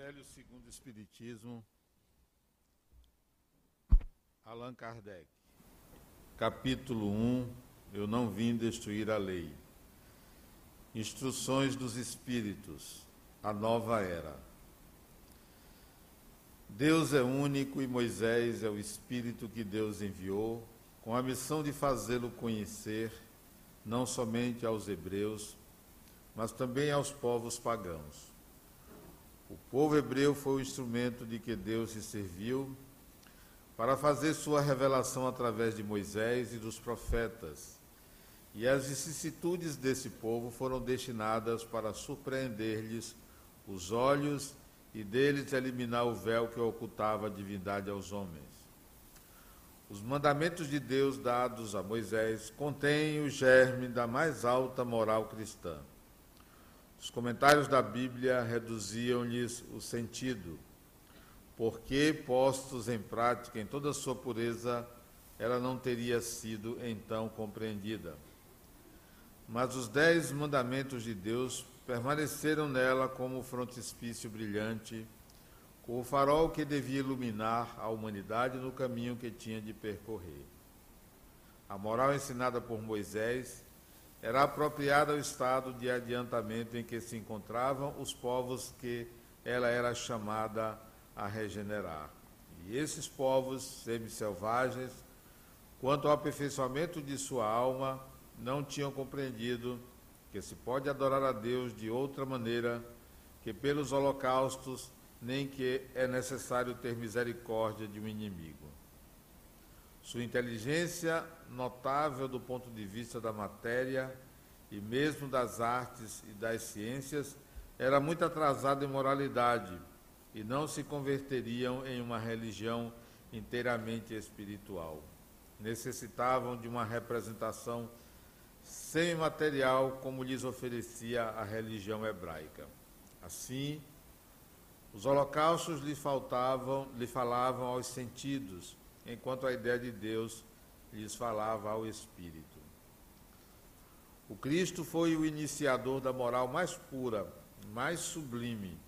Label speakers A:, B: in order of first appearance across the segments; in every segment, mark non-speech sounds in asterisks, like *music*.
A: Evangelho segundo o Espiritismo, Allan Kardec. Capítulo 1 Eu não vim destruir a lei. Instruções dos Espíritos, a nova era. Deus é único e Moisés é o Espírito que Deus enviou, com a missão de fazê-lo conhecer, não somente aos hebreus, mas também aos povos pagãos o povo hebreu foi o instrumento de que Deus se serviu para fazer sua revelação através de Moisés e dos profetas. E as vicissitudes desse povo foram destinadas para surpreender-lhes os olhos e deles eliminar o véu que ocultava a divindade aos homens. Os mandamentos de Deus dados a Moisés contêm o germe da mais alta moral cristã. Os comentários da Bíblia reduziam-lhes o sentido, porque, postos em prática em toda a sua pureza, ela não teria sido então compreendida. Mas os dez mandamentos de Deus permaneceram nela como frontispício brilhante, o farol que devia iluminar a humanidade no caminho que tinha de percorrer. A moral ensinada por Moisés era apropriada ao estado de adiantamento em que se encontravam os povos que ela era chamada a regenerar. E esses povos semi-selvagens, quanto ao aperfeiçoamento de sua alma, não tinham compreendido que se pode adorar a Deus de outra maneira que pelos holocaustos, nem que é necessário ter misericórdia de um inimigo. Sua inteligência, notável do ponto de vista da matéria e mesmo das artes e das ciências, era muito atrasada em moralidade e não se converteriam em uma religião inteiramente espiritual. Necessitavam de uma representação semimaterial como lhes oferecia a religião hebraica. Assim, os holocaustos lhe faltavam, lhe falavam aos sentidos, enquanto a ideia de Deus lhes falava ao espírito. O Cristo foi o iniciador da moral mais pura, mais sublime,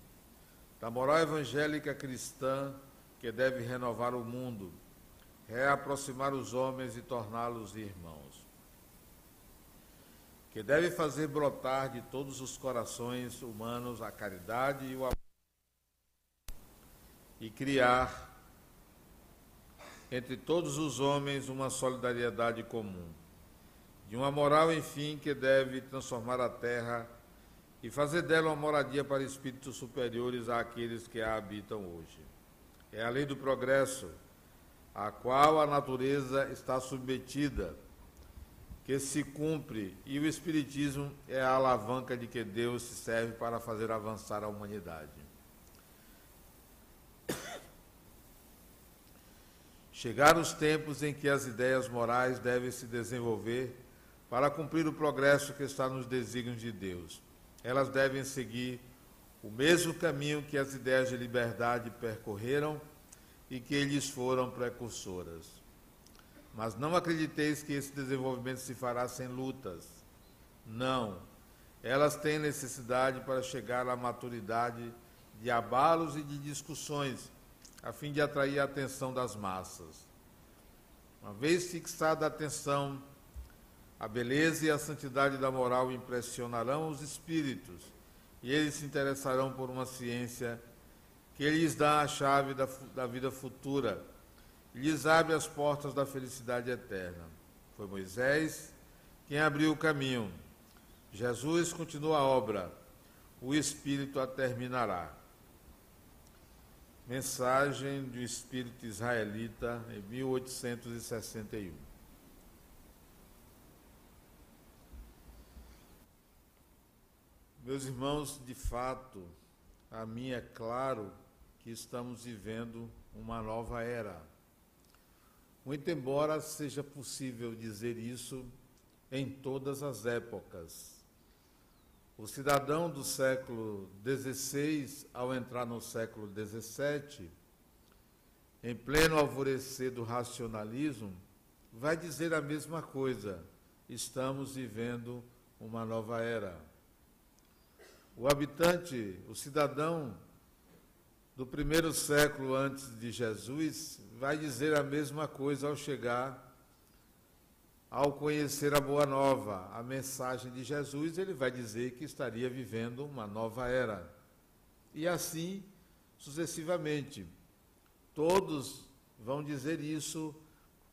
A: da moral evangélica cristã que deve renovar o mundo, reaproximar os homens e torná-los irmãos. Que deve fazer brotar de todos os corações humanos a caridade e o amor e criar entre todos os homens uma solidariedade comum, de uma moral, enfim, que deve transformar a terra e fazer dela uma moradia para espíritos superiores àqueles que a habitam hoje. É a lei do progresso, a qual a natureza está submetida, que se cumpre, e o Espiritismo é a alavanca de que Deus se serve para fazer avançar a humanidade. Chegaram os tempos em que as ideias morais devem se desenvolver para cumprir o progresso que está nos desígnios de Deus. Elas devem seguir o mesmo caminho que as ideias de liberdade percorreram e que eles foram precursoras. Mas não acrediteis que esse desenvolvimento se fará sem lutas. Não. Elas têm necessidade para chegar à maturidade de abalos e de discussões a fim de atrair a atenção das massas. Uma vez fixada a atenção, a beleza e a santidade da moral impressionarão os espíritos e eles se interessarão por uma ciência que lhes dá a chave da, da vida futura e lhes abre as portas da felicidade eterna. Foi Moisés quem abriu o caminho. Jesus continua a obra, o Espírito a terminará. Mensagem do Espírito Israelita em 1861. Meus irmãos, de fato, a mim é claro que estamos vivendo uma nova era. Muito embora seja possível dizer isso em todas as épocas, o cidadão do século XVI, ao entrar no século XVII, em pleno alvorecer do racionalismo, vai dizer a mesma coisa. Estamos vivendo uma nova era. O habitante, o cidadão do primeiro século antes de Jesus vai dizer a mesma coisa ao chegar ao conhecer a boa nova, a mensagem de Jesus, ele vai dizer que estaria vivendo uma nova era. E assim sucessivamente. Todos vão dizer isso,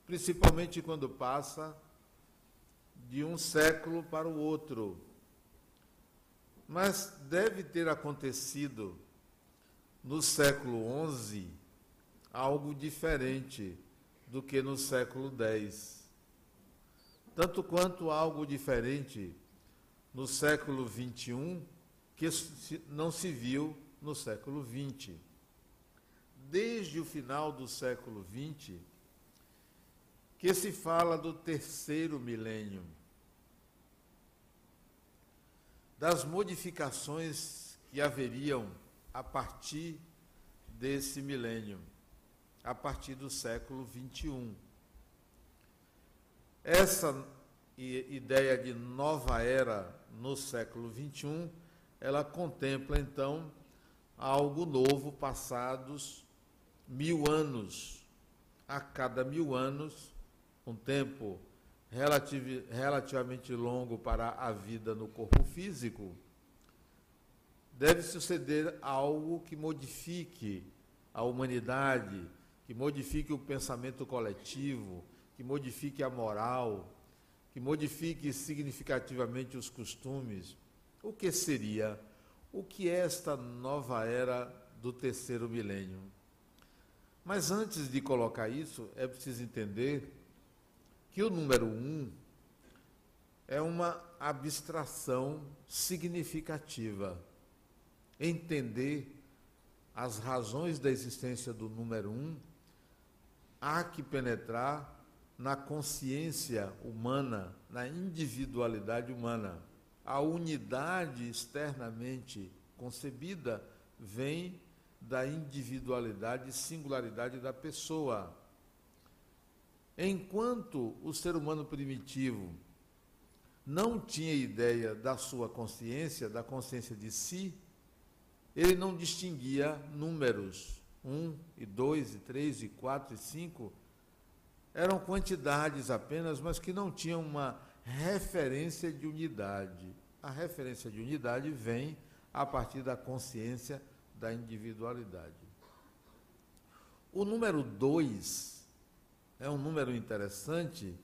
A: principalmente quando passa de um século para o outro. Mas deve ter acontecido no século XI algo diferente do que no século X. Tanto quanto algo diferente no século XXI que não se viu no século XX. Desde o final do século XX, que se fala do terceiro milênio, das modificações que haveriam a partir desse milênio, a partir do século XXI. Essa ideia de nova era no século XXI, ela contempla então algo novo passados mil anos. A cada mil anos, um tempo relativ relativamente longo para a vida no corpo físico, deve suceder algo que modifique a humanidade, que modifique o pensamento coletivo, que modifique a moral, que modifique significativamente os costumes. O que seria o que é esta nova era do terceiro milênio. Mas antes de colocar isso, é preciso entender que o número um é uma abstração significativa. Entender as razões da existência do número um, há que penetrar na consciência humana, na individualidade humana a unidade externamente concebida vem da individualidade e singularidade da pessoa. Enquanto o ser humano primitivo não tinha ideia da sua consciência, da consciência de si, ele não distinguia números. Um, e dois, e três, e quatro, e cinco. Eram quantidades apenas, mas que não tinham uma referência de unidade. A referência de unidade vem a partir da consciência da individualidade. O número 2 é um número interessante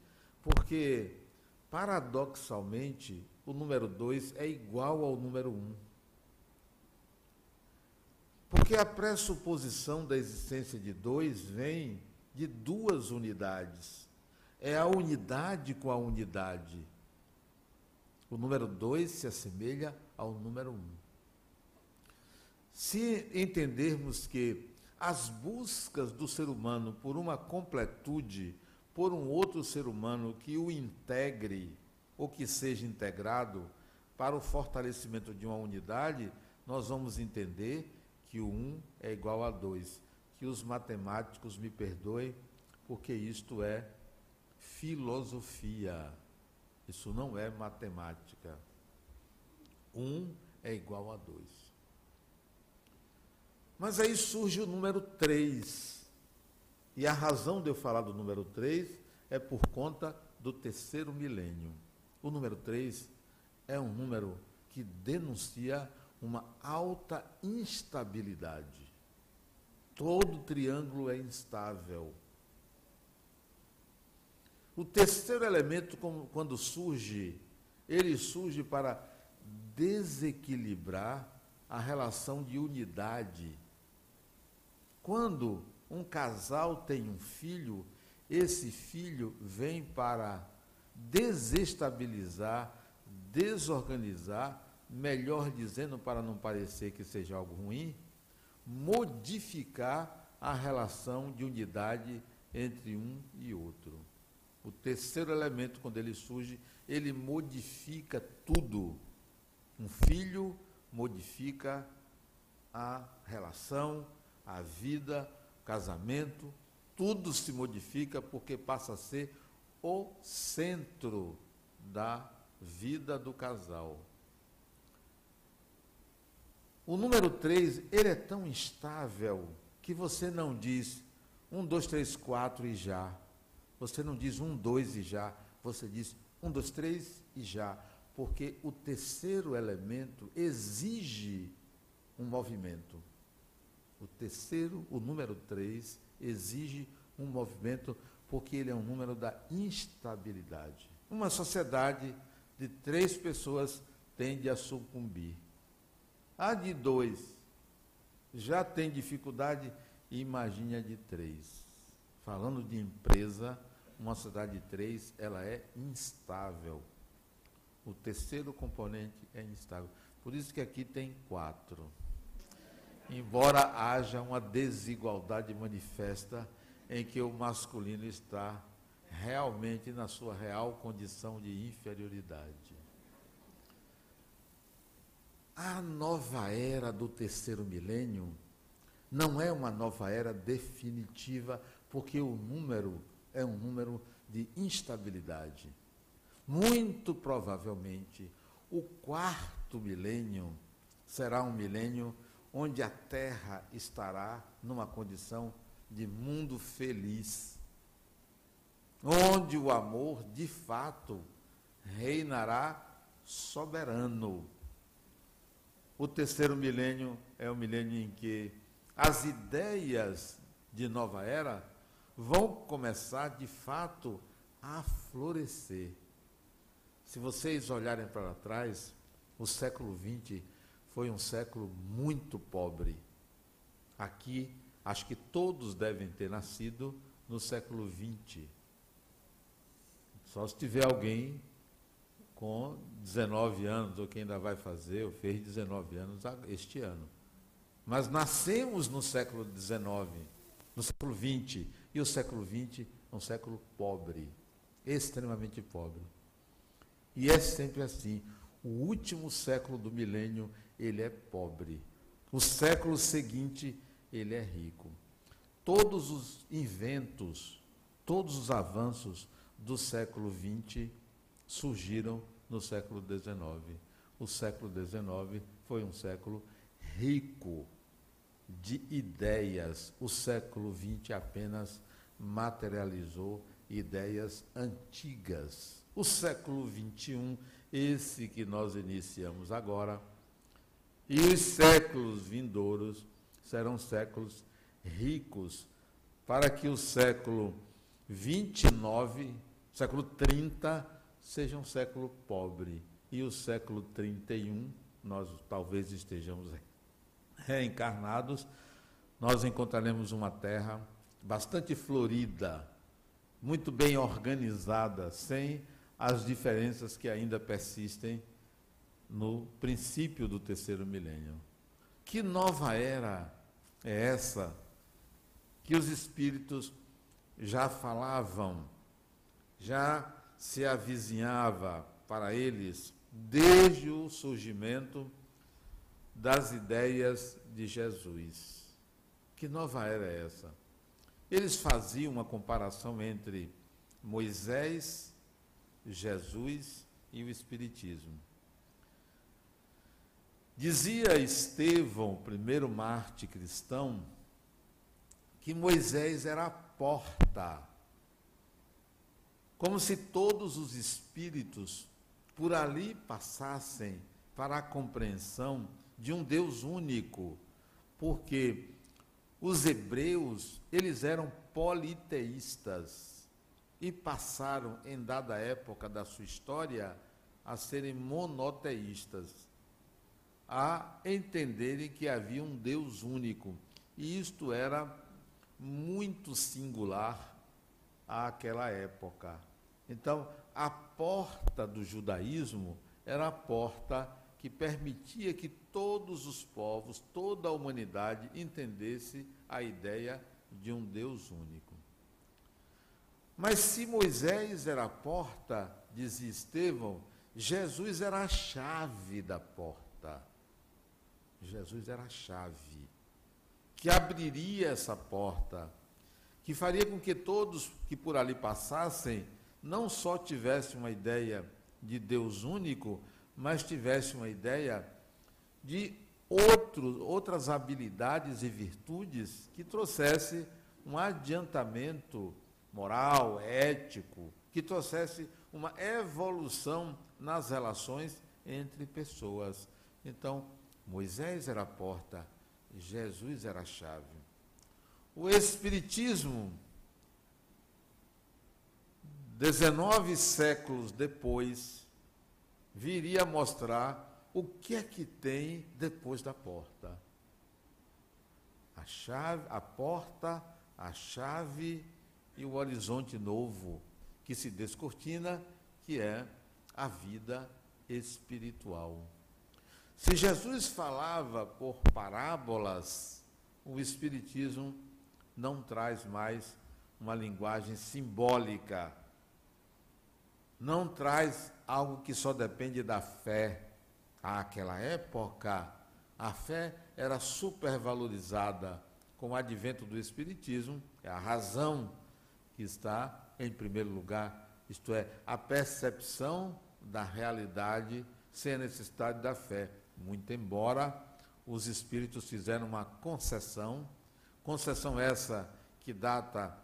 A: porque, paradoxalmente, o número 2 é igual ao número 1. Um. Porque a pressuposição da existência de dois vem de duas unidades. É a unidade com a unidade. O número 2 se assemelha ao número 1. Um. Se entendermos que as buscas do ser humano por uma completude, por um outro ser humano que o integre ou que seja integrado para o fortalecimento de uma unidade, nós vamos entender que o 1 um é igual a 2. Que os matemáticos me perdoem, porque isto é filosofia. Isso não é matemática. Um é igual a dois. Mas aí surge o número 3. E a razão de eu falar do número 3 é por conta do terceiro milênio. O número 3 é um número que denuncia uma alta instabilidade. Todo triângulo é instável. O terceiro elemento, quando surge, ele surge para desequilibrar a relação de unidade. Quando um casal tem um filho, esse filho vem para desestabilizar, desorganizar, melhor dizendo, para não parecer que seja algo ruim, modificar a relação de unidade entre um e outro. O terceiro elemento, quando ele surge, ele modifica tudo. Um filho modifica a relação, a vida, o casamento, tudo se modifica porque passa a ser o centro da vida do casal. O número 3, ele é tão instável que você não diz um, dois, três, quatro e já. Você não diz um, dois e já. Você diz um, dois, três e já. Porque o terceiro elemento exige um movimento. O terceiro, o número três, exige um movimento porque ele é um número da instabilidade. Uma sociedade de três pessoas tende a sucumbir. A de dois já tem dificuldade, imagine a de três. Falando de empresa, uma sociedade de três, ela é instável. O terceiro componente é instável. Por isso que aqui tem quatro. Embora haja uma desigualdade manifesta em que o masculino está realmente na sua real condição de inferioridade. A nova era do terceiro milênio não é uma nova era definitiva, porque o número é um número de instabilidade. Muito provavelmente, o quarto milênio será um milênio onde a Terra estará numa condição de mundo feliz, onde o amor, de fato, reinará soberano. O terceiro milênio é o milênio em que as ideias de nova era vão começar, de fato, a florescer. Se vocês olharem para trás, o século XX foi um século muito pobre. Aqui Acho que todos devem ter nascido no século XX. Só se tiver alguém com 19 anos, ou quem ainda vai fazer, ou fez 19 anos este ano. Mas nascemos no século XIX, no século XX, e o século XX é um século pobre, extremamente pobre. E é sempre assim. O último século do milênio, ele é pobre. O século seguinte ele é rico. Todos os inventos, todos os avanços do século XX surgiram no século XIX. O século XIX foi um século rico de ideias. O século XX apenas materializou ideias antigas. O século XXI, esse que nós iniciamos agora, e os séculos vindouros serão séculos ricos, para que o século 29, século 30, seja um século pobre. E o século 31, nós talvez estejamos reencarnados, nós encontraremos uma terra bastante florida, muito bem organizada, sem as diferenças que ainda persistem no princípio do terceiro milênio. Que nova era é essa que os espíritos já falavam, já se avizinhava para eles desde o surgimento das ideias de Jesus. Que nova era essa? Eles faziam uma comparação entre Moisés, Jesus e o Espiritismo. Dizia Estevão, primeiro Marte cristão, que Moisés era a porta, como se todos os espíritos por ali passassem para a compreensão de um Deus único, porque os hebreus, eles eram politeístas e passaram em dada época da sua história a serem monoteístas a entenderem que havia um Deus único. E isto era muito singular àquela época. Então, a porta do judaísmo era a porta que permitia que todos os povos, toda a humanidade entendesse a ideia de um Deus único. Mas se Moisés era a porta, dizia Estevão, Jesus era a chave da porta. Jesus era a chave que abriria essa porta, que faria com que todos que por ali passassem não só tivessem uma ideia de Deus único, mas tivessem uma ideia de outros, outras habilidades e virtudes que trouxesse um adiantamento moral, ético, que trouxesse uma evolução nas relações entre pessoas. Então, Moisés era a porta, Jesus era a chave. O Espiritismo, 19 séculos depois, viria mostrar o que é que tem depois da porta? A chave, a porta, a chave e o horizonte novo que se descortina, que é a vida espiritual. Se Jesus falava por parábolas, o Espiritismo não traz mais uma linguagem simbólica, não traz algo que só depende da fé, àquela época, a fé era supervalorizada. Com o advento do Espiritismo, é a razão que está em primeiro lugar, isto é, a percepção da realidade sem a necessidade da fé. Muito embora os espíritos fizeram uma concessão, concessão essa que data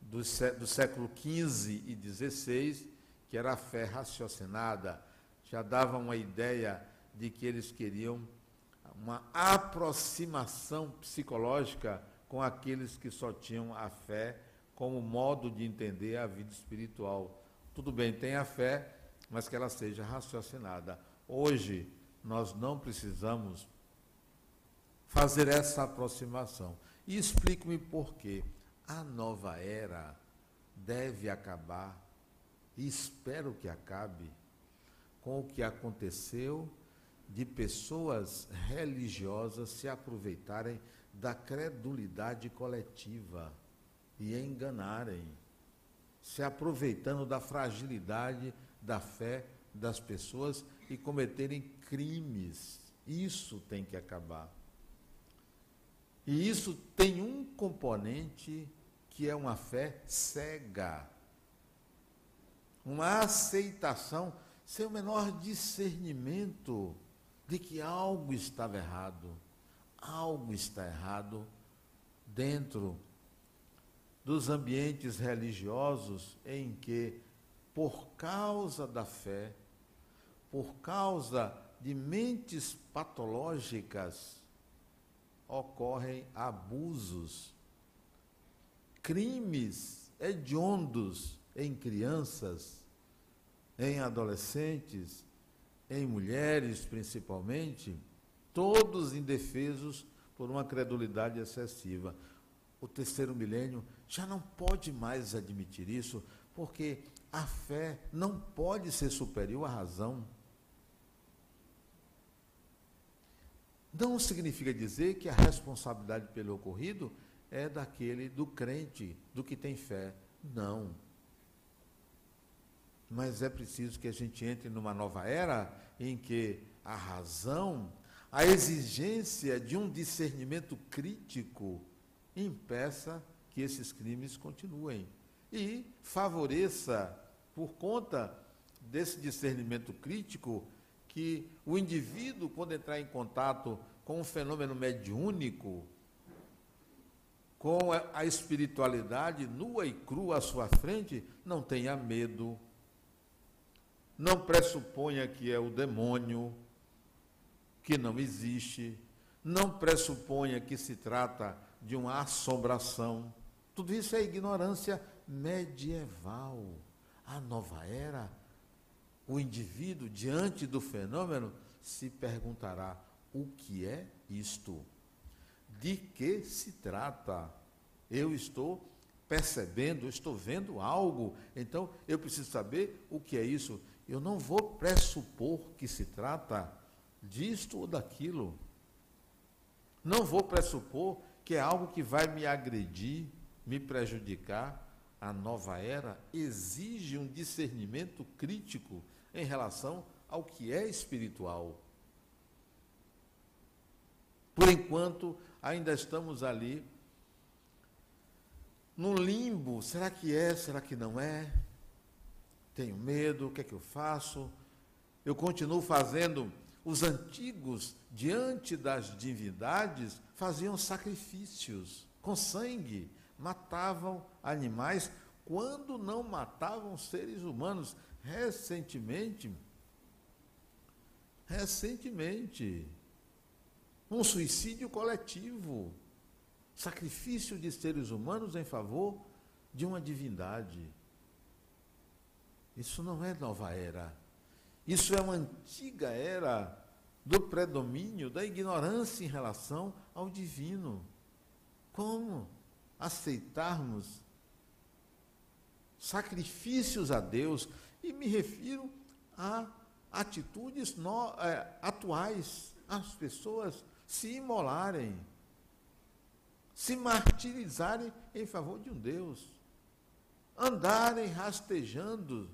A: do, do século XV e XVI, que era a fé raciocinada, já dava uma ideia de que eles queriam uma aproximação psicológica com aqueles que só tinham a fé como modo de entender a vida espiritual. Tudo bem, tem a fé, mas que ela seja raciocinada. Hoje, nós não precisamos fazer essa aproximação. E explico-me por quê. A nova era deve acabar, e espero que acabe, com o que aconteceu de pessoas religiosas se aproveitarem da credulidade coletiva e enganarem, se aproveitando da fragilidade da fé das pessoas e cometerem crimes. Isso tem que acabar. E isso tem um componente que é uma fé cega. Uma aceitação sem o menor discernimento de que algo estava errado. Algo está errado dentro dos ambientes religiosos em que, por causa da fé, por causa de mentes patológicas, ocorrem abusos, crimes hediondos em crianças em adolescentes, em mulheres principalmente, todos indefesos por uma credulidade excessiva. O terceiro milênio já não pode mais admitir isso, porque a fé não pode ser superior à razão. Não significa dizer que a responsabilidade pelo ocorrido é daquele do crente, do que tem fé. Não mas é preciso que a gente entre numa nova era em que a razão, a exigência de um discernimento crítico impeça que esses crimes continuem. E favoreça, por conta desse discernimento crítico, que o indivíduo, quando entrar em contato com um fenômeno mediúnico, com a espiritualidade nua e crua à sua frente, não tenha medo, não pressuponha que é o demônio, que não existe, não pressuponha que se trata de uma assombração. Tudo isso é ignorância medieval. A nova era, o indivíduo, diante do fenômeno, se perguntará: o que é isto? De que se trata? Eu estou percebendo, estou vendo algo, então eu preciso saber o que é isso. Eu não vou pressupor que se trata disto ou daquilo. Não vou pressupor que é algo que vai me agredir, me prejudicar. A nova era exige um discernimento crítico em relação ao que é espiritual. Por enquanto, ainda estamos ali no limbo: será que é, será que não é? Tenho medo, o que é que eu faço? Eu continuo fazendo os antigos, diante das divindades, faziam sacrifícios com sangue, matavam animais quando não matavam seres humanos. Recentemente, recentemente, um suicídio coletivo, sacrifício de seres humanos em favor de uma divindade. Isso não é nova era. Isso é uma antiga era do predomínio da ignorância em relação ao divino. Como aceitarmos sacrifícios a Deus? E me refiro a atitudes no, é, atuais, as pessoas se imolarem, se martirizarem em favor de um Deus, andarem rastejando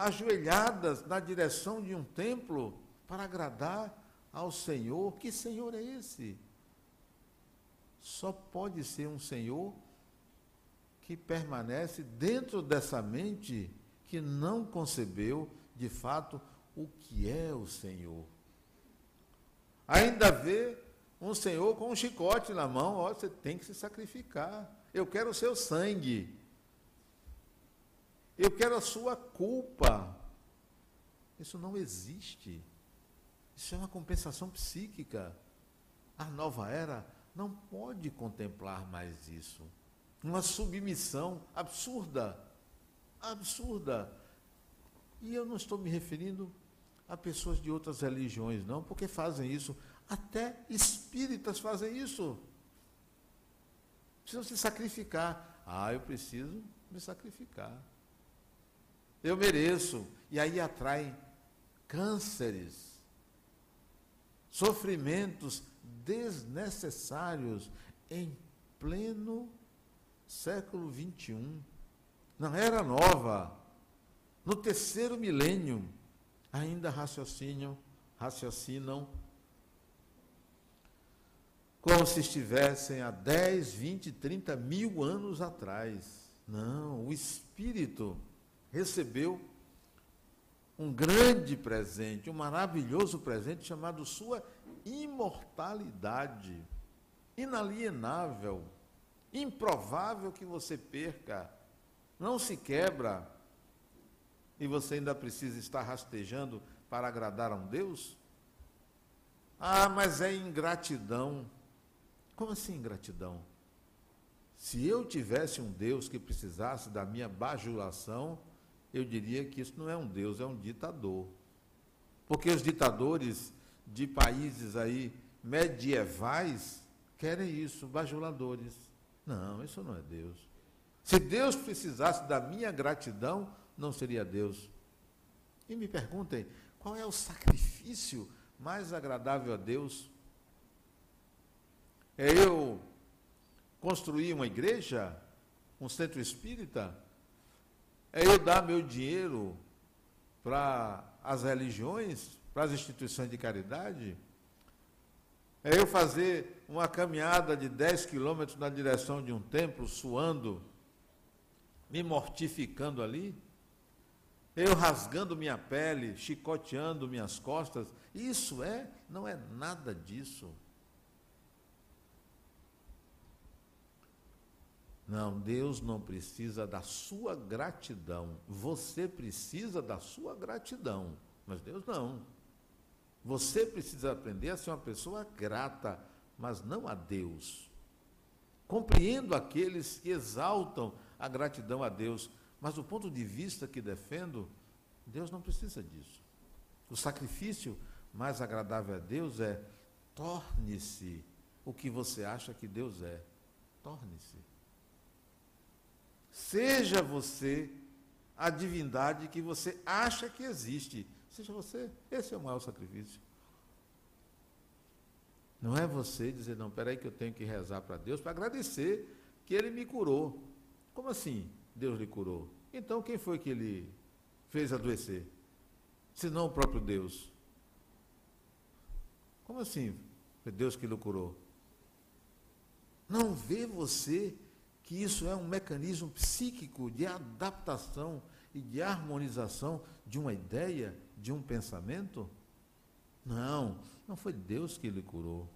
A: ajoelhadas na direção de um templo para agradar ao Senhor. Que Senhor é esse? Só pode ser um Senhor que permanece dentro dessa mente que não concebeu de fato o que é o Senhor. Ainda vê um Senhor com um chicote na mão, ó, você tem que se sacrificar. Eu quero o seu sangue. Eu quero a sua culpa. Isso não existe. Isso é uma compensação psíquica. A nova era não pode contemplar mais isso. Uma submissão absurda. Absurda. E eu não estou me referindo a pessoas de outras religiões, não, porque fazem isso. Até espíritas fazem isso. Precisam se sacrificar. Ah, eu preciso me sacrificar. Eu mereço. E aí atrai cânceres, sofrimentos desnecessários em pleno século XXI. Na era nova, no terceiro milênio, ainda raciocinam, raciocinam como se estivessem há 10, 20, 30 mil anos atrás. Não, o espírito recebeu um grande presente, um maravilhoso presente chamado sua imortalidade, inalienável, improvável que você perca, não se quebra, e você ainda precisa estar rastejando para agradar a um Deus? Ah, mas é ingratidão. Como assim ingratidão? Se eu tivesse um Deus que precisasse da minha bajulação, eu diria que isso não é um Deus, é um ditador. Porque os ditadores de países aí medievais querem isso, bajuladores. Não, isso não é Deus. Se Deus precisasse da minha gratidão, não seria Deus. E me perguntem, qual é o sacrifício mais agradável a Deus? É eu construir uma igreja, um centro espírita? É eu dar meu dinheiro para as religiões, para as instituições de caridade? É eu fazer uma caminhada de 10 quilômetros na direção de um templo, suando, me mortificando ali? Eu rasgando minha pele, chicoteando minhas costas? Isso é, não é nada disso. Não, Deus não precisa da sua gratidão. Você precisa da sua gratidão, mas Deus não. Você precisa aprender a ser uma pessoa grata, mas não a Deus. Compreendo aqueles que exaltam a gratidão a Deus, mas do ponto de vista que defendo, Deus não precisa disso. O sacrifício mais agradável a Deus é torne-se o que você acha que Deus é. Torne-se. Seja você a divindade que você acha que existe. Seja você. Esse é o maior sacrifício. Não é você dizer, não, peraí que eu tenho que rezar para Deus para agradecer que Ele me curou. Como assim Deus lhe curou? Então quem foi que Ele fez adoecer? Se não o próprio Deus. Como assim foi Deus que lhe curou? Não vê você que isso é um mecanismo psíquico de adaptação e de harmonização de uma ideia, de um pensamento? Não, não foi Deus que lhe curou.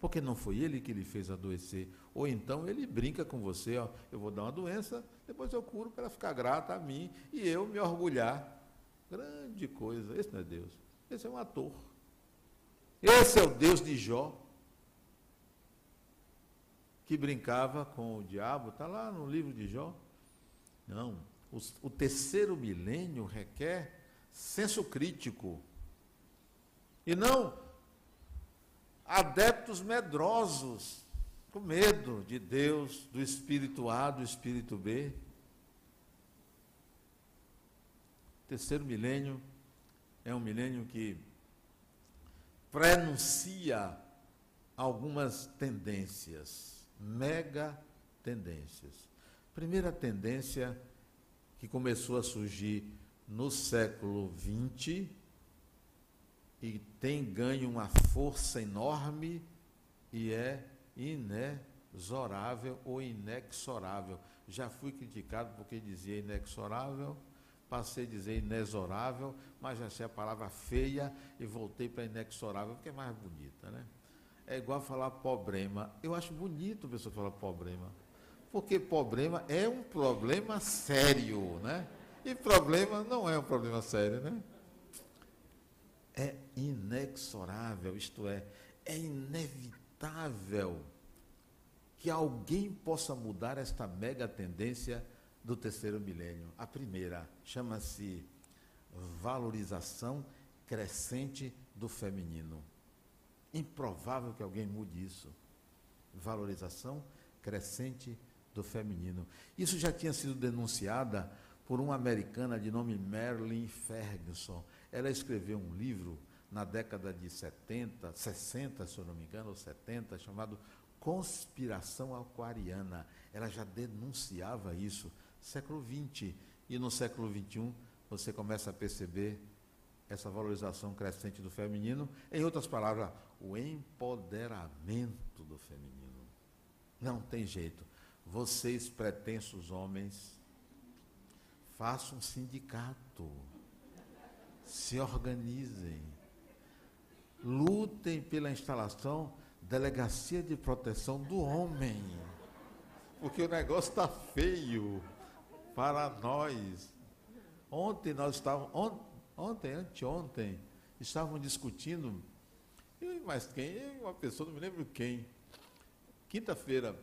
A: Porque não foi ele que lhe fez adoecer. Ou então ele brinca com você, ó, eu vou dar uma doença, depois eu curo para ela ficar grata a mim e eu me orgulhar. Grande coisa. Esse não é Deus. Esse é um ator. Esse é o Deus de Jó, que brincava com o diabo, está lá no livro de Jó. Não, o, o terceiro milênio requer senso crítico. E não adeptos medrosos, com medo de Deus, do espírito A, do espírito B. O terceiro milênio é um milênio que prenuncia algumas tendências, mega tendências. Primeira tendência que começou a surgir no século XX e tem ganho uma força enorme e é inexorável ou inexorável. Já fui criticado porque dizia inexorável, passei a dizer inexorável, mas já achei a palavra feia e voltei para inexorável, porque é mais bonita, né? É igual falar problema. Eu acho bonito a pessoa falar problema, porque problema é um problema sério, né? E problema não é um problema sério, né? É inexorável, isto é, é inevitável que alguém possa mudar esta mega tendência do terceiro milênio. A primeira chama-se valorização crescente do feminino. Improvável que alguém mude isso. Valorização crescente do feminino. Isso já tinha sido denunciada por uma americana de nome Marilyn Ferguson. Ela escreveu um livro na década de 70, 60, se eu não me engano, ou 70, chamado Conspiração Aquariana. Ela já denunciava isso século XX. E no século XXI, você começa a perceber essa valorização crescente do feminino. Em outras palavras, o empoderamento do feminino. Não tem jeito. Vocês, pretensos homens, façam um sindicato. Se organizem. Lutem pela instalação delegacia de proteção do homem. Porque o negócio está feio para nós. Ontem nós estávamos, on, ontem, anteontem, estávamos discutindo, eu mais quem? Uma pessoa, não me lembro quem. Quinta-feira,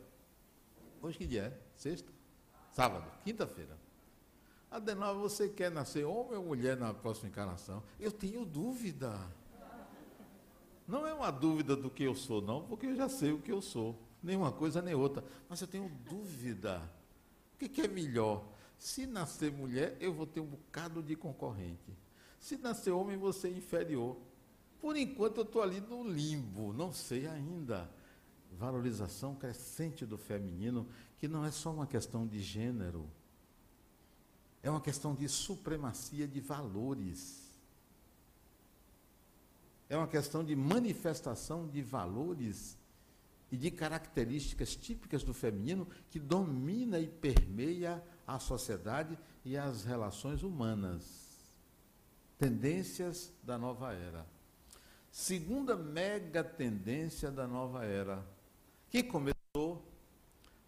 A: hoje que dia é? Sexta? Sábado, quinta-feira. Adenal, você quer nascer homem ou mulher na próxima encarnação? Eu tenho dúvida. Não é uma dúvida do que eu sou, não, porque eu já sei o que eu sou. Nem uma coisa nem outra. Mas eu tenho dúvida. O que, que é melhor? Se nascer mulher, eu vou ter um bocado de concorrente. Se nascer homem, você é inferior. Por enquanto, eu estou ali no limbo, não sei ainda. Valorização crescente do feminino, que não é só uma questão de gênero, é uma questão de supremacia de valores. É uma questão de manifestação de valores e de características típicas do feminino que domina e permeia a sociedade e as relações humanas. Tendências da nova era. Segunda mega tendência da nova era, que começou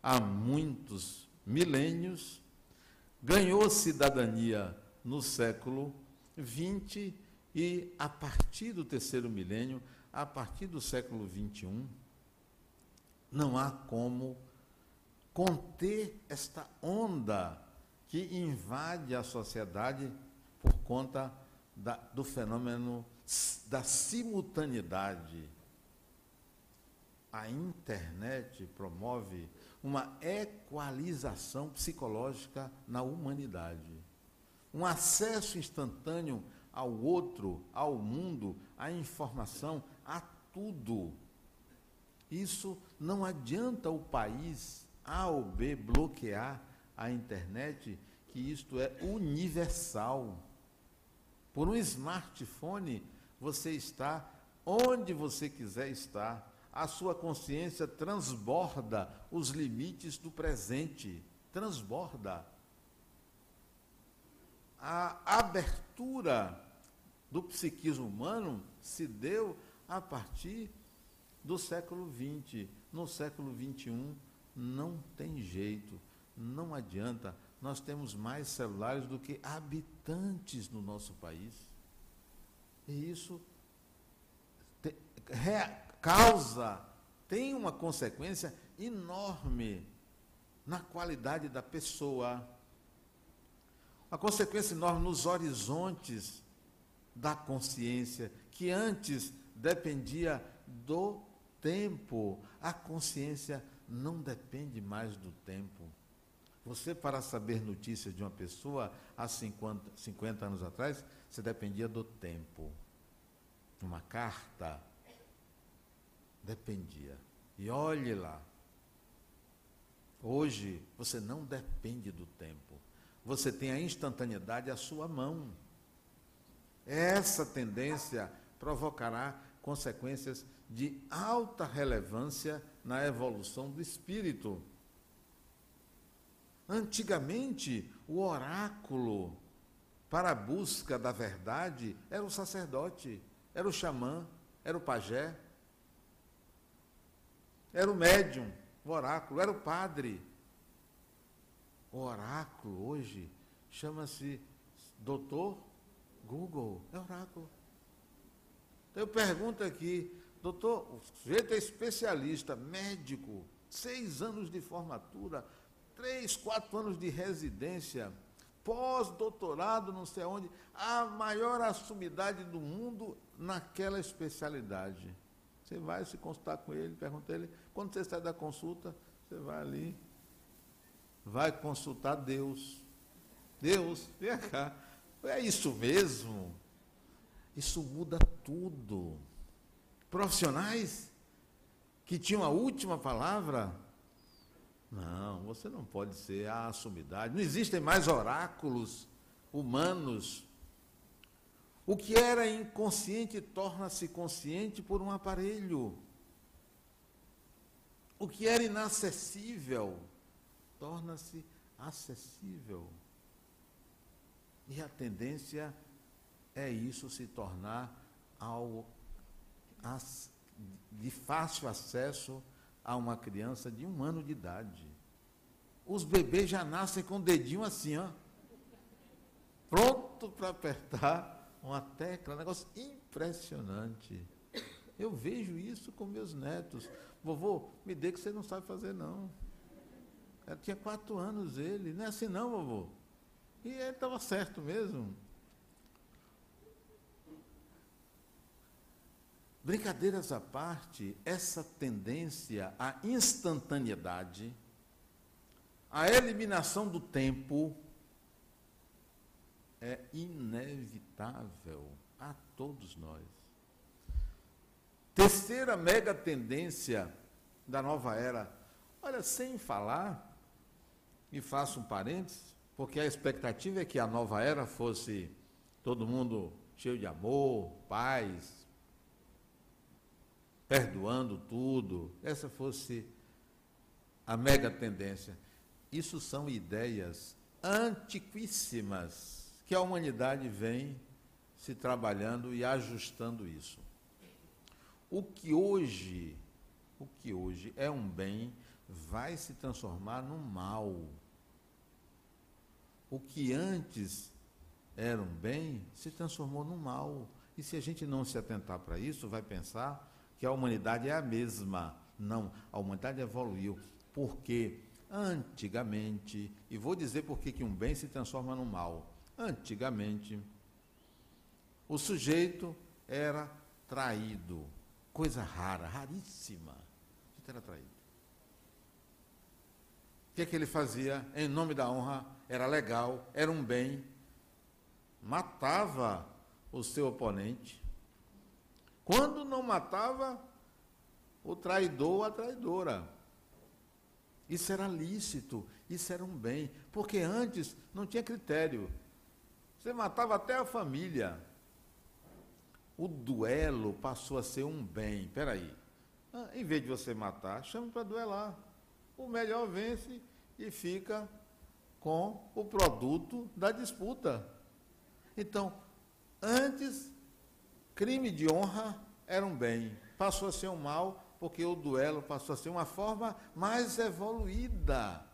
A: há muitos milênios, ganhou cidadania no século XX e, a partir do terceiro milênio, a partir do século XXI, não há como conter esta onda que invade a sociedade por conta da, do fenômeno da simultaneidade. A internet promove uma equalização psicológica na humanidade. Um acesso instantâneo ao outro, ao mundo, à informação, a tudo. Isso não adianta o país a ou B bloquear a internet, que isto é universal. Por um smartphone, você está onde você quiser estar. A sua consciência transborda os limites do presente. Transborda. A abertura do psiquismo humano se deu a partir do século XX. No século XXI, não tem jeito, não adianta. Nós temos mais celulares do que habitantes no nosso país. E isso te, re, causa, tem uma consequência enorme na qualidade da pessoa. Uma consequência enorme nos horizontes da consciência, que antes dependia do tempo. A consciência não depende mais do tempo. Você, para saber notícias de uma pessoa há 50, 50 anos atrás, você dependia do tempo. Uma carta dependia. E olhe lá. Hoje, você não depende do tempo. Você tem a instantaneidade à sua mão. Essa tendência provocará consequências de alta relevância na evolução do espírito. Antigamente, o oráculo para a busca da verdade era o sacerdote, era o xamã, era o pajé, era o médium, o oráculo, era o padre. O oráculo hoje chama-se doutor Google, é oráculo. Então eu pergunto aqui, doutor, o sujeito é especialista, médico, seis anos de formatura, três, quatro anos de residência, pós-doutorado, não sei onde, a maior assumidade do mundo naquela especialidade. Você vai se consultar com ele, pergunta ele, quando você sai da consulta, você vai ali, vai consultar Deus. Deus, vem cá, é isso mesmo? Isso muda tudo. Profissionais que tinham a última palavra, não, você não pode ser a sumidade. Não existem mais oráculos humanos. O que era inconsciente torna-se consciente por um aparelho. O que era inacessível torna-se acessível. E a tendência é isso se tornar algo de fácil acesso a uma criança de um ano de idade. Os bebês já nascem com o dedinho assim, ó, pronto para apertar uma tecla, um negócio impressionante. Eu vejo isso com meus netos. Vovô, me dê que você não sabe fazer, não. Eu tinha quatro anos ele. Não é assim não, vovô. E ele estava certo mesmo. Brincadeiras à parte, essa tendência à instantaneidade, à eliminação do tempo, é inevitável a todos nós. Terceira mega tendência da nova era. Olha, sem falar, e faço um parênteses, porque a expectativa é que a nova era fosse todo mundo cheio de amor, paz, perdoando tudo, essa fosse a mega tendência. Isso são ideias antiquíssimas que a humanidade vem se trabalhando e ajustando isso. O que hoje, o que hoje é um bem, vai se transformar num mal o que antes era um bem se transformou num mal. E se a gente não se atentar para isso, vai pensar que a humanidade é a mesma. Não, a humanidade evoluiu. Porque antigamente, e vou dizer por que um bem se transforma num mal. Antigamente, o sujeito era traído. Coisa rara, raríssima. O era traído. O que, é que ele fazia? Em nome da honra, era legal, era um bem, matava o seu oponente. Quando não matava, o traidor ou a traidora. Isso era lícito, isso era um bem, porque antes não tinha critério. Você matava até a família. O duelo passou a ser um bem. Espera aí. Ah, em vez de você matar, chama para duelar. O melhor vence e fica com o produto da disputa. Então, antes crime de honra era um bem, passou a ser um mal, porque o duelo passou a ser uma forma mais evoluída.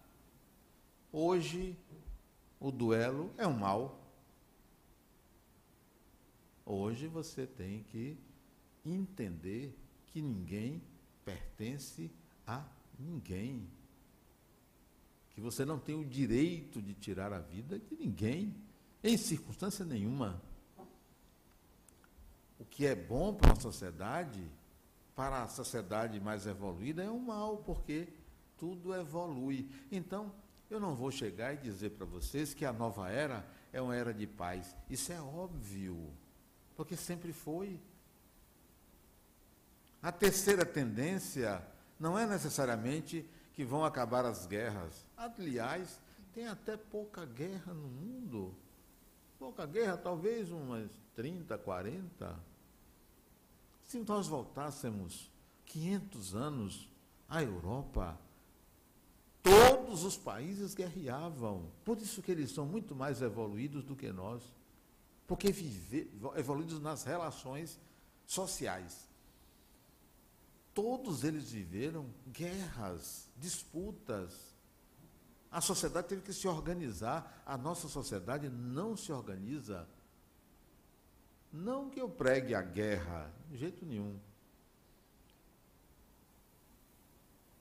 A: Hoje, o duelo é um mal. Hoje você tem que entender que ninguém pertence a ninguém. Que você não tem o direito de tirar a vida de ninguém, em circunstância nenhuma. O que é bom para a sociedade, para a sociedade mais evoluída, é um mal, porque tudo evolui. Então, eu não vou chegar e dizer para vocês que a nova era é uma era de paz. Isso é óbvio, porque sempre foi. A terceira tendência não é necessariamente que vão acabar as guerras. Aliás, tem até pouca guerra no mundo. Pouca guerra, talvez umas 30, 40. Se nós voltássemos 500 anos à Europa, todos os países guerreavam. Por isso que eles são muito mais evoluídos do que nós. Porque evoluídos nas relações sociais. Todos eles viveram guerras, disputas. A sociedade teve que se organizar. A nossa sociedade não se organiza. Não que eu pregue a guerra, de jeito nenhum.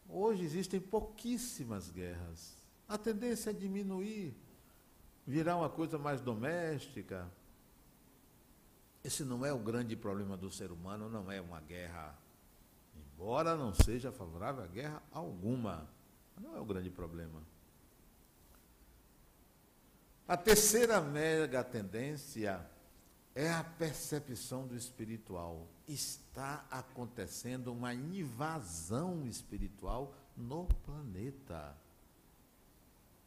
A: Hoje existem pouquíssimas guerras. A tendência é diminuir, virar uma coisa mais doméstica. Esse não é o grande problema do ser humano, não é uma guerra embora não seja favorável a guerra alguma. Não é o grande problema. A terceira mega tendência é a percepção do espiritual. Está acontecendo uma invasão espiritual no planeta.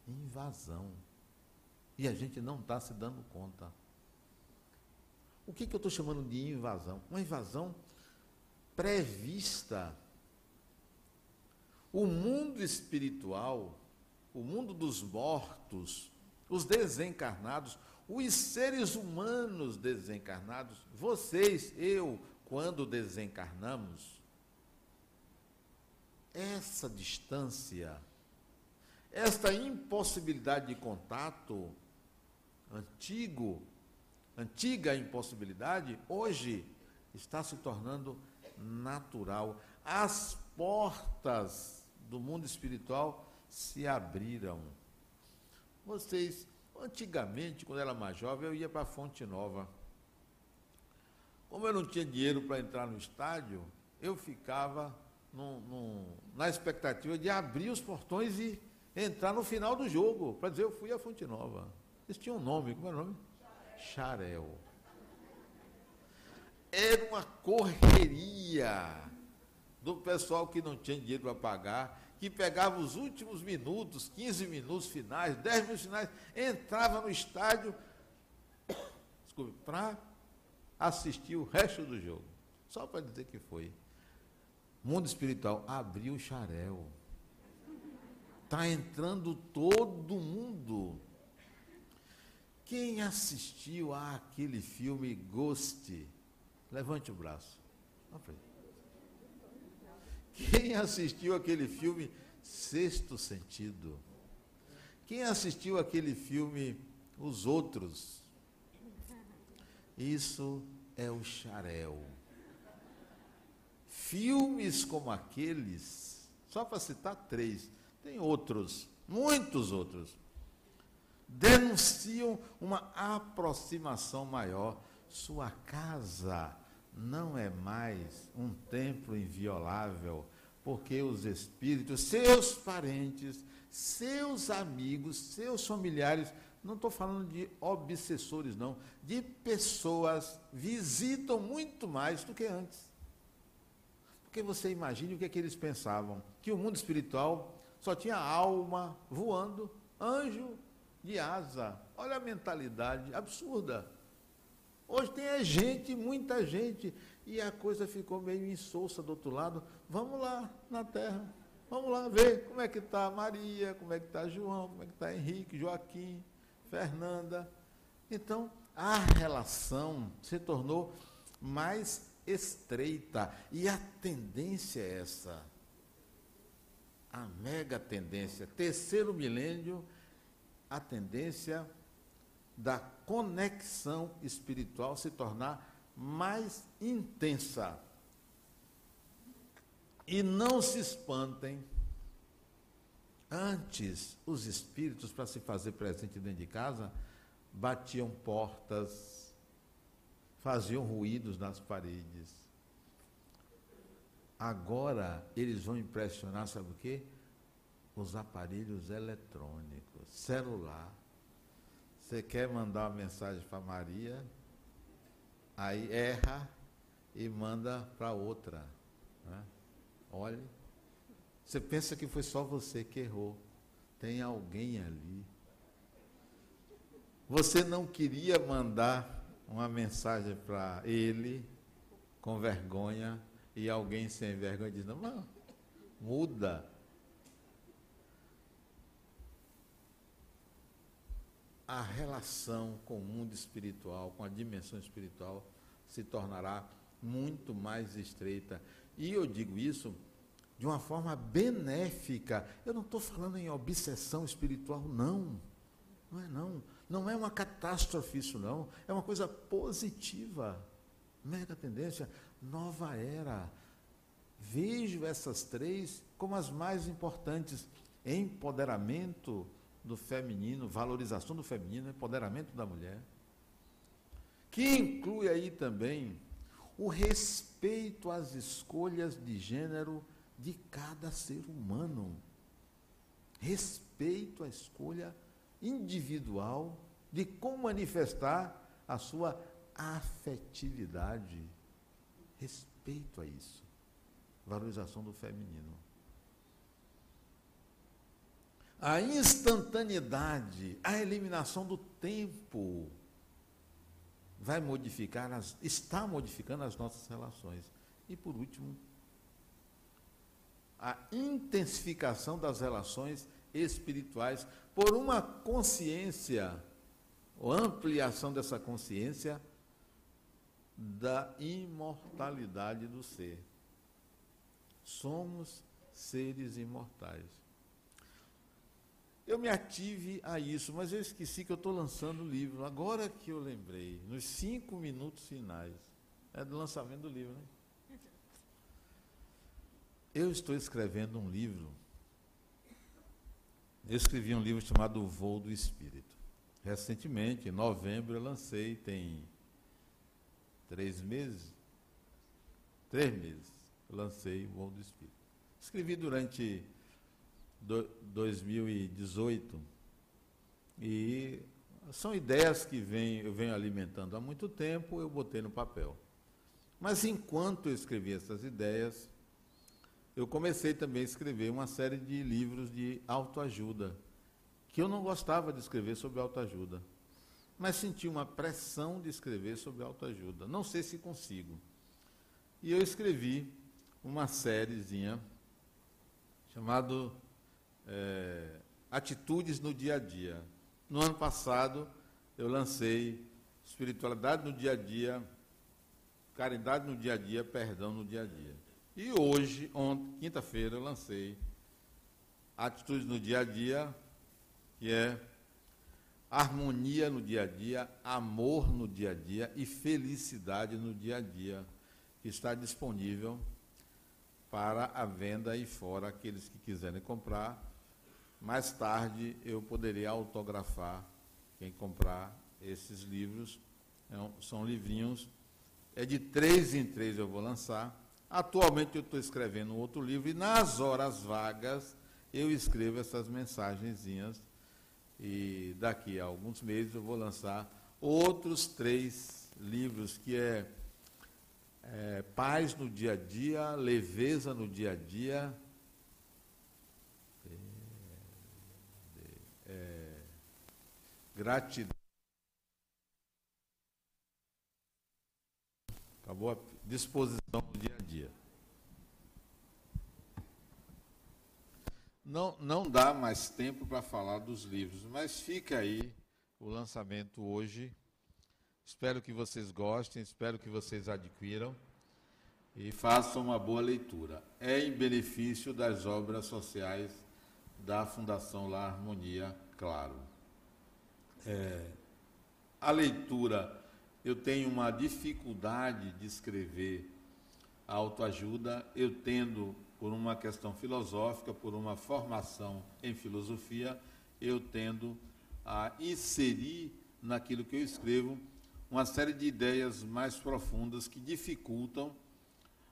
A: Invasão. E a gente não está se dando conta. O que, que eu estou chamando de invasão? Uma invasão prevista. O mundo espiritual, o mundo dos mortos, os desencarnados, os seres humanos desencarnados, vocês, eu, quando desencarnamos, essa distância, esta impossibilidade de contato, antigo, antiga impossibilidade, hoje está se tornando natural. As portas do mundo espiritual se abriram. Vocês, antigamente, quando era mais jovem, eu ia para a Fonte Nova. Como eu não tinha dinheiro para entrar no estádio, eu ficava na expectativa de abrir os portões e entrar no final do jogo, para dizer eu fui à Fonte Nova. Eles tinham um nome, como é o nome? Xarel. Era uma correria do pessoal que não tinha dinheiro para pagar, que pegava os últimos minutos, 15 minutos finais, 10 minutos finais, entrava no estádio *coughs* para assistir o resto do jogo. Só para dizer que foi. Mundo espiritual abriu o xarel. Está entrando todo mundo. Quem assistiu àquele filme Ghost? Levante o braço. Quem assistiu aquele filme Sexto Sentido? Quem assistiu aquele filme Os Outros? Isso é o xarel. Filmes como aqueles, só para citar três, tem outros, muitos outros, denunciam uma aproximação maior sua casa não é mais um templo inviolável, porque os espíritos, seus parentes, seus amigos, seus familiares, não estou falando de obsessores, não, de pessoas visitam muito mais do que antes. Porque você imagine o que, é que eles pensavam: que o mundo espiritual só tinha alma voando, anjo de asa. Olha a mentalidade absurda. Hoje tem gente, muita gente, e a coisa ficou meio insossa do outro lado. Vamos lá na terra, vamos lá ver como é que está Maria, como é que está João, como é que está Henrique, Joaquim, Fernanda. Então, a relação se tornou mais estreita. E a tendência é essa. A mega tendência. Terceiro milênio, a tendência da conexão espiritual se tornar mais intensa. E não se espantem. Antes, os espíritos, para se fazer presente dentro de casa, batiam portas, faziam ruídos nas paredes. Agora, eles vão impressionar, sabe o quê? Os aparelhos eletrônicos, celular. Você quer mandar uma mensagem para Maria, aí erra e manda para outra. Né? Olhe, você pensa que foi só você que errou. Tem alguém ali. Você não queria mandar uma mensagem para ele com vergonha e alguém sem vergonha diz: não, muda. A relação com o mundo espiritual, com a dimensão espiritual, se tornará muito mais estreita. E eu digo isso de uma forma benéfica. Eu não estou falando em obsessão espiritual, não. Não é não. Não é uma catástrofe isso não. É uma coisa positiva. Mega tendência, nova era. Vejo essas três como as mais importantes. Empoderamento do feminino, valorização do feminino, empoderamento da mulher. Que inclui aí também o respeito às escolhas de gênero de cada ser humano. Respeito à escolha individual de como manifestar a sua afetividade. Respeito a isso. Valorização do feminino. A instantaneidade, a eliminação do tempo vai modificar, as, está modificando as nossas relações. E por último, a intensificação das relações espirituais por uma consciência, ou ampliação dessa consciência da imortalidade do ser. Somos seres imortais. Eu me ative a isso, mas eu esqueci que eu estou lançando o livro. Agora que eu lembrei, nos cinco minutos finais. É do lançamento do livro, né? Eu estou escrevendo um livro. Eu escrevi um livro chamado O Voo do Espírito. Recentemente, em novembro, eu lancei, tem três meses. Três meses. Eu lancei O Voo do Espírito. Escrevi durante 2018. E são ideias que vem, eu venho alimentando há muito tempo, eu botei no papel. Mas enquanto eu escrevi essas ideias, eu comecei também a escrever uma série de livros de autoajuda, que eu não gostava de escrever sobre autoajuda, mas senti uma pressão de escrever sobre autoajuda. Não sei se consigo. E eu escrevi uma sériezinha chamado é, atitudes no dia a dia. No ano passado, eu lancei espiritualidade no dia a dia, caridade no dia a dia, perdão no dia a dia. E hoje, ontem, quinta-feira, eu lancei atitudes no dia a dia, que é harmonia no dia a dia, amor no dia a dia e felicidade no dia a dia, que está disponível para a venda aí fora, aqueles que quiserem comprar mais tarde eu poderei autografar quem comprar esses livros. É são livrinhos, é de três em três eu vou lançar. Atualmente eu estou escrevendo um outro livro e nas horas vagas eu escrevo essas mensagenzinhas e daqui a alguns meses eu vou lançar outros três livros que é, é paz no dia a dia, leveza no dia a dia, gratidão. Acabou a disposição do dia a dia. Não, não dá mais tempo para falar dos livros, mas fica aí o lançamento hoje, Espero que vocês gostem, espero que vocês adquiram e façam uma boa leitura. É em benefício das obras sociais da Fundação La Harmonia, claro. É, a leitura, eu tenho uma dificuldade de escrever a autoajuda, eu tendo, por uma questão filosófica, por uma formação em filosofia, eu tendo a inserir naquilo que eu escrevo uma série de ideias mais profundas que dificultam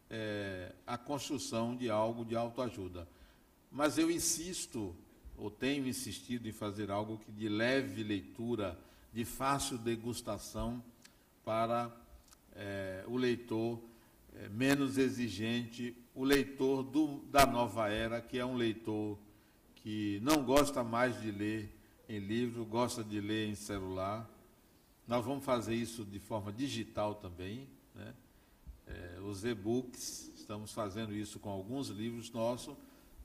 A: é, a construção de algo de autoajuda. Mas eu insisto, ou tenho insistido em fazer algo que de leve leitura, de fácil degustação para é, o leitor é, menos exigente, o leitor do, da nova era, que é um leitor que não gosta mais de ler em livro, gosta de ler em celular, nós vamos fazer isso de forma digital também, né? É, os e-books, estamos fazendo isso com alguns livros nossos,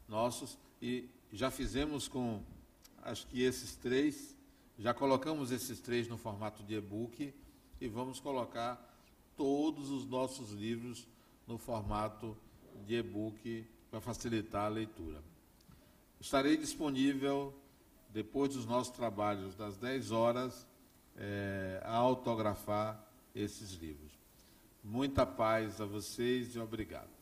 A: nossos e já fizemos com, acho que esses três, já colocamos esses três no formato de e-book e vamos colocar todos os nossos livros no formato de e-book para facilitar a leitura. Estarei disponível depois dos nossos trabalhos das 10 horas é, a autografar esses livros. Muita paz a vocês e obrigado.